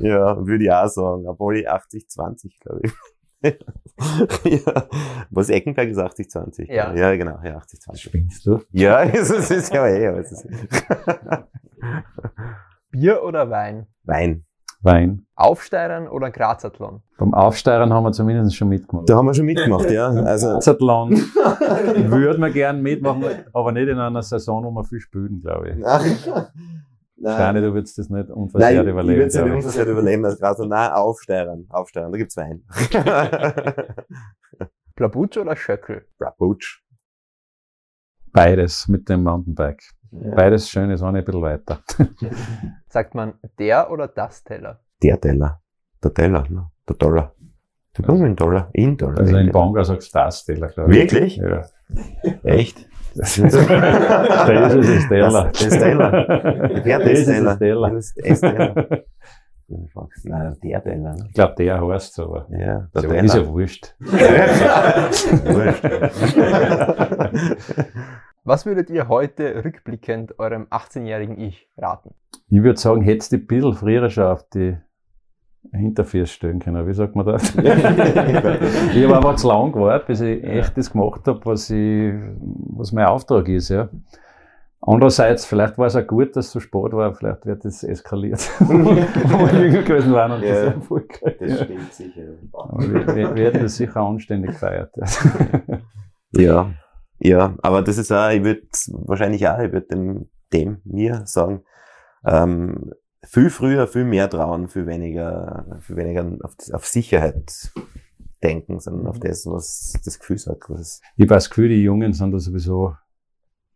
Speaker 5: ja, würde ich auch sagen. Obwohl ich 80, 20, glaube ich. ja. Was Eckenberg ist 80, 20.
Speaker 2: Ja.
Speaker 5: ja, genau. Ja, 80, 20.
Speaker 6: Spinnst du?
Speaker 5: Ja, es ist, es ist ja eh.
Speaker 2: Bier oder Wein?
Speaker 5: Wein.
Speaker 6: Wein.
Speaker 2: Aufsteigern oder Grazathlon?
Speaker 6: Beim Aufsteigern haben wir zumindest schon mitgemacht.
Speaker 5: Da haben wir schon mitgemacht, ja. Also,
Speaker 6: Zathlon würde man gern mitmachen, aber nicht in einer Saison, wo wir viel spielen, glaube ich. Steine, du würdest das nicht
Speaker 5: Nein,
Speaker 6: unversehrt
Speaker 5: ich, ich
Speaker 6: überleben.
Speaker 5: würde es nicht
Speaker 6: ich.
Speaker 5: unversehrt überleben. Gerade so, nein, aufsteigern, aufsteigern, da gibt's Wein.
Speaker 2: Plabutsch oder Schöckel?
Speaker 5: Brabutsch.
Speaker 6: Beides mit dem Mountainbike.
Speaker 5: Ja.
Speaker 6: Beides schön, ist auch ein bisschen weiter.
Speaker 2: Sagt man der oder das Teller?
Speaker 5: Der Teller. Der Teller, ne? Der Dollar. Du kannst mit dem Dollar. In Dollar.
Speaker 6: Also in Bonga sagst du das Teller, glaube ich.
Speaker 5: Wirklich?
Speaker 6: Ja.
Speaker 5: Echt?
Speaker 6: Das ist es, das Teller.
Speaker 5: Das ist Teller. Wer
Speaker 6: ist
Speaker 5: Teller?
Speaker 6: das Teller.
Speaker 5: Das ist das Teller. Nein, der Teller. ne?
Speaker 6: Ich glaube, der heißt so, aber
Speaker 5: Ja,
Speaker 6: ist
Speaker 5: der
Speaker 6: ja, ist ja
Speaker 5: Teller.
Speaker 6: wurscht.
Speaker 5: Wurscht.
Speaker 2: Was würdet ihr heute rückblickend eurem 18-jährigen Ich raten?
Speaker 6: Ich würde sagen, hättest du ein bisschen früher schon auf die Hinterfüße stellen können. Wie sagt man das? ich habe aber zu lang gewartet, bis ich echt das gemacht habe, was, ich, was mein Auftrag ist. Ja. Andererseits, vielleicht war es auch gut, dass es so spät war, vielleicht wird es eskaliert. Wo wir jünger gewesen waren und
Speaker 5: Ja,
Speaker 6: das Erfolg gekriegt,
Speaker 5: Das stimmt sicher.
Speaker 6: Aber wir, wir, wir hätten das sicher anständig gefeiert.
Speaker 5: Ja, ja, aber das ist auch, ich würde wahrscheinlich auch, ich würde dem, dem mir sagen, ähm, viel früher, viel mehr trauen, viel weniger, viel weniger auf, auf Sicherheit denken, sondern auf das, was das Gefühl sagt. Was
Speaker 6: Ich habe das Gefühl, die Jungen sind da sowieso,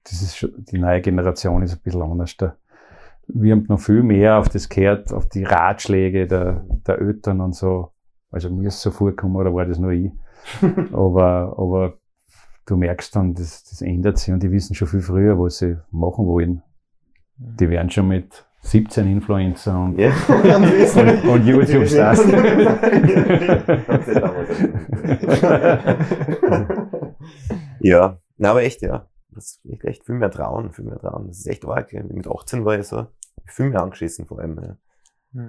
Speaker 6: das ist schon, die neue Generation ist ein bisschen anders. Da. Wir haben noch viel mehr auf das gehört, auf die Ratschläge der, der Eltern und so. Also mir ist es so vorgekommen, oder war das nur ich? aber, aber du merkst dann, das, das ändert sich und die wissen schon viel früher, was sie machen wollen. Die werden schon mit 17 Influencer und,
Speaker 5: ja.
Speaker 6: und, und YouTube-Stars.
Speaker 5: ja, na, aber echt, ja. Das ist echt viel mehr trauen, viel mehr trauen. Das ist echt arg. Mit 18 war ich so viel mehr angeschissen, vor allem. Ja.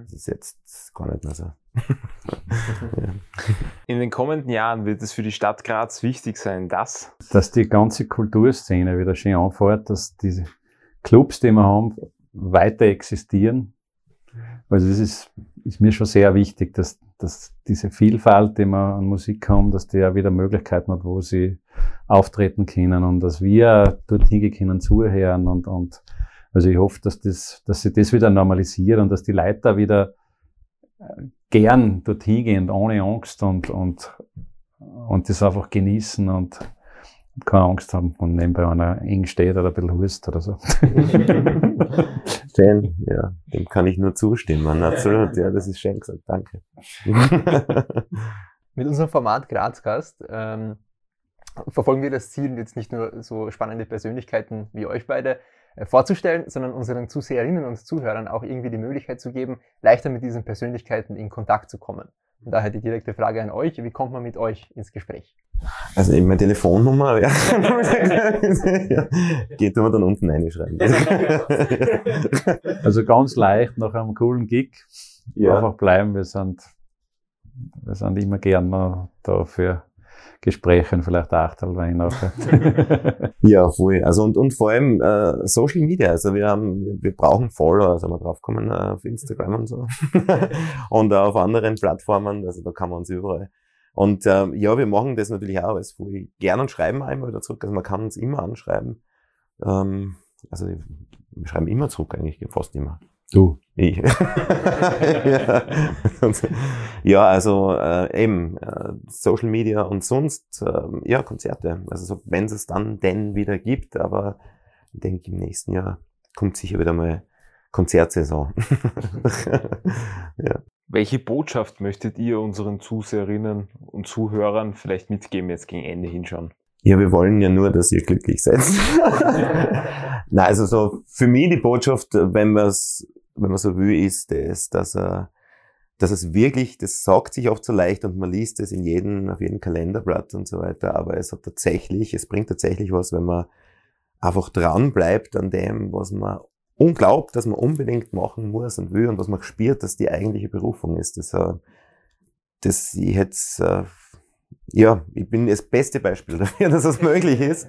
Speaker 5: Das ist jetzt gar nicht mehr so.
Speaker 4: In den kommenden Jahren wird es für die Stadt Graz wichtig sein, dass
Speaker 6: dass die ganze Kulturszene wieder schön anfährt, dass diese Clubs, die wir haben, weiter existieren. Also das ist, ist mir schon sehr wichtig, dass, dass diese Vielfalt, die wir an Musik haben, dass die auch wieder Möglichkeiten hat, wo sie auftreten können und dass wir dort hingehen können, zuhören und, und also ich hoffe, dass das, dass sich das wieder normalisiert und dass die Leute da wieder äh, gern dorthin gehen, ohne Angst und, und, und das einfach genießen und keine Angst haben, wenn nebenbei einer eng steht oder ein bisschen hust oder so.
Speaker 5: Schön, ja, dem kann ich nur zustimmen. Absolut, ja, das ist schön gesagt, danke.
Speaker 2: Mit unserem Format Grazcast ähm, verfolgen wir das Ziel, jetzt nicht nur so spannende Persönlichkeiten wie euch beide vorzustellen, sondern unseren Zuseherinnen und Zuhörern auch irgendwie die Möglichkeit zu geben, leichter mit diesen Persönlichkeiten in Kontakt zu kommen. Und daher die direkte Frage an euch, wie kommt man mit euch ins Gespräch?
Speaker 5: Also eben meine Telefonnummer, ja. Geht immer dann unten reinschreiben.
Speaker 6: Also ganz leicht nach einem coolen Gig
Speaker 5: Ja.
Speaker 6: einfach bleiben. Wir sind, wir sind immer gerne da für Gespräche und vielleicht Achtelwein nachher.
Speaker 5: Ja, voll. Also und, und vor allem äh, Social Media. Also wir haben, wir brauchen Follower, sind wir draufgekommen, äh, auf Instagram und so. und auch auf anderen Plattformen, also da kann man uns überall. Und ähm, ja, wir machen das natürlich auch alles voll gern und schreiben einmal wieder zurück. Also man kann uns immer anschreiben. Ähm, also wir schreiben immer zurück eigentlich, fast immer.
Speaker 6: Du.
Speaker 5: Ich. ja. ja, also äh, eben äh, Social Media und sonst ähm, ja Konzerte. Also so, wenn es es dann denn wieder gibt, aber ich denke im nächsten Jahr kommt sicher wieder mal Konzertsaison. ja.
Speaker 4: Welche Botschaft möchtet ihr unseren Zuseherinnen und Zuhörern vielleicht mitgeben, jetzt gegen Ende hinschauen?
Speaker 5: ja, wir wollen ja nur, dass ihr glücklich seid. Nein, also so für mich die Botschaft, wenn man es, wenn man so will, ist das, dass er dass es wirklich, das sagt sich oft so leicht und man liest es in jedem, auf jedem Kalenderblatt und so weiter, aber es hat tatsächlich, es bringt tatsächlich was, wenn man einfach dran bleibt an dem, was man unglaubt, dass man unbedingt machen muss und will und was man spürt, dass die eigentliche Berufung ist. Das, äh, das ich hätte, äh, ja, ich bin das beste Beispiel dafür, dass das möglich ist.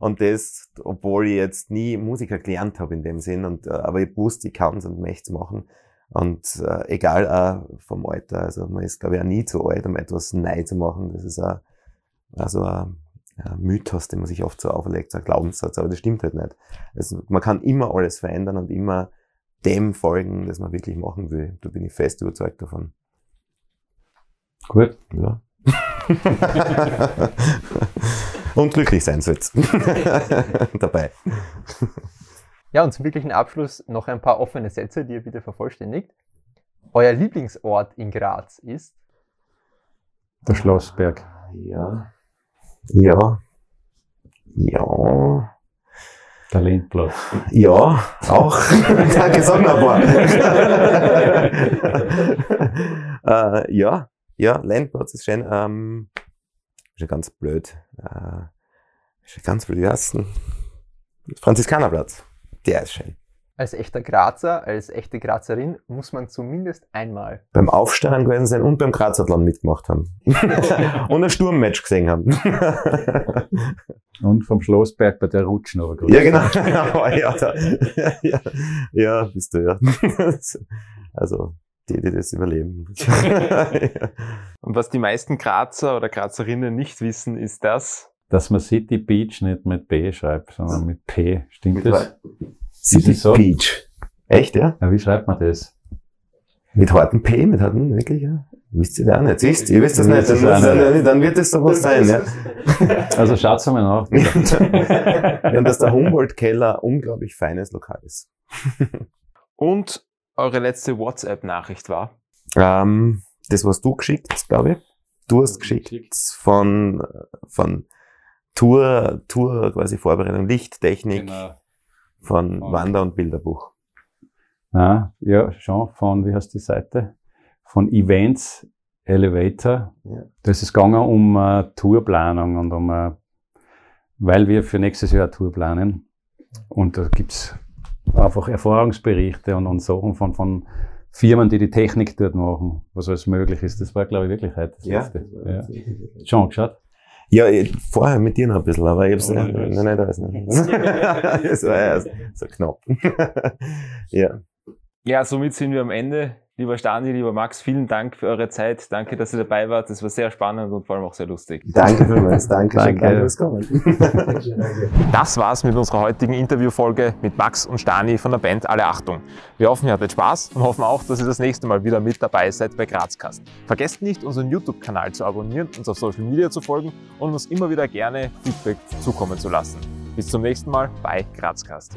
Speaker 5: Und das, obwohl ich jetzt nie Musiker gelernt habe in dem Sinn, und, äh, aber ich wusste, ich kann es und möchte es machen. Und äh, egal auch vom Alter, also man ist, glaube ich, auch nie zu alt, um etwas neu zu machen. Das ist auch, also ein, ein Mythos, den man sich oft so auferlegt, so ein Glaubenssatz, aber das stimmt halt nicht. Also, man kann immer alles verändern und immer dem folgen, das man wirklich machen will. Da bin ich fest überzeugt davon.
Speaker 6: Gut.
Speaker 5: Ja. und glücklich sein soll's. Dabei.
Speaker 2: Ja, und zum wirklichen Abschluss noch ein paar offene Sätze, die ihr bitte vervollständigt. Euer Lieblingsort in Graz ist?
Speaker 6: Der Schlossberg.
Speaker 5: Ja. Ja. Ja.
Speaker 6: Talentplatz.
Speaker 5: Ja, auch. Danke, sag noch ein paar. ja, ja, Landplatz ist schön. Ähm, ist ja ganz blöd. Äh, ist ja ganz blöd. Wie heißt? Franziskanerplatz. Der ist schön.
Speaker 2: Als echter Grazer, als echte Grazerin muss man zumindest einmal.
Speaker 5: Beim Aufstehen gewesen sein und beim Grazathlon mitgemacht haben. und ein Sturmmatch gesehen haben.
Speaker 6: Und vom Schlossberg bei der Rutschen aber
Speaker 5: ja, genau. ja, da, ja, ja, bist du, ja. Also, die, die das überleben.
Speaker 4: Und was die meisten Grazer oder Grazerinnen nicht wissen, ist das,
Speaker 6: Dass man City Beach nicht mit B schreibt, sondern mit P. Stimmt
Speaker 5: Mit
Speaker 6: das?
Speaker 5: City
Speaker 6: so?
Speaker 5: Beach. Echt, ja?
Speaker 6: Ja, wie schreibt man das?
Speaker 5: Mit harten P, mit harten, wirklich, ja? Wisst ihr das auch nicht? Siehst ihr wisst das
Speaker 6: Ich
Speaker 5: nicht, dann,
Speaker 6: auch
Speaker 5: dann,
Speaker 6: nicht.
Speaker 5: dann wird es sowas sein, ja.
Speaker 6: Also schaut's einmal nach.
Speaker 5: Und dass der Humboldt-Keller unglaublich feines Lokal ist.
Speaker 4: und eure letzte WhatsApp-Nachricht war.
Speaker 5: Ähm, das, was du geschickt, glaube ich. Du hast geschickt von, von Tour, Tour quasi Vorbereitung, Lichttechnik,
Speaker 6: Genau.
Speaker 5: von
Speaker 6: Von-
Speaker 5: Wander- und Bilderbuch.
Speaker 6: Ah, ja, schon von, wie heißt die Seite? Von Events Elevator.
Speaker 5: Ja.
Speaker 6: Das ist gegangen um äh, Tourplanung und um, äh, weil wir für nächstes Jahr eine Tour planen. Und da gibt's einfach Erfahrungsberichte und, und Sachen von, von Firmen, die die Technik dort machen, was alles möglich ist. Das war, glaube ich, wirklich heute das letzte. Ja. Schon geschaut?
Speaker 5: Ja, ich- vorher mit dir noch ein bisschen, aber ich hab's
Speaker 6: Oh,
Speaker 5: nicht,
Speaker 6: ich weiß.
Speaker 5: nein, nein, da ist nicht. das war ja so knapp. ja.
Speaker 4: Ja, somit sind wir am Ende. Lieber Stani, lieber Max, vielen Dank für eure Zeit. Danke, dass ihr dabei wart. Das war sehr spannend und vor allem auch sehr lustig.
Speaker 5: Danke vielmals, danke, schön,
Speaker 6: Danke.
Speaker 5: danke fürs Kommen.
Speaker 4: Das war's mit unserer heutigen Interviewfolge mit Max und Stani von der Band Alle Achtung. Wir hoffen, ihr hattet Spaß und hoffen auch, dass ihr das nächste Mal wieder mit dabei seid bei Grazcast. Vergesst nicht, unseren YouTube-Kanal zu abonnieren, uns auf Social Media zu folgen und uns immer wieder gerne Feedback zukommen zu lassen. Bis zum nächsten Mal bei Grazcast.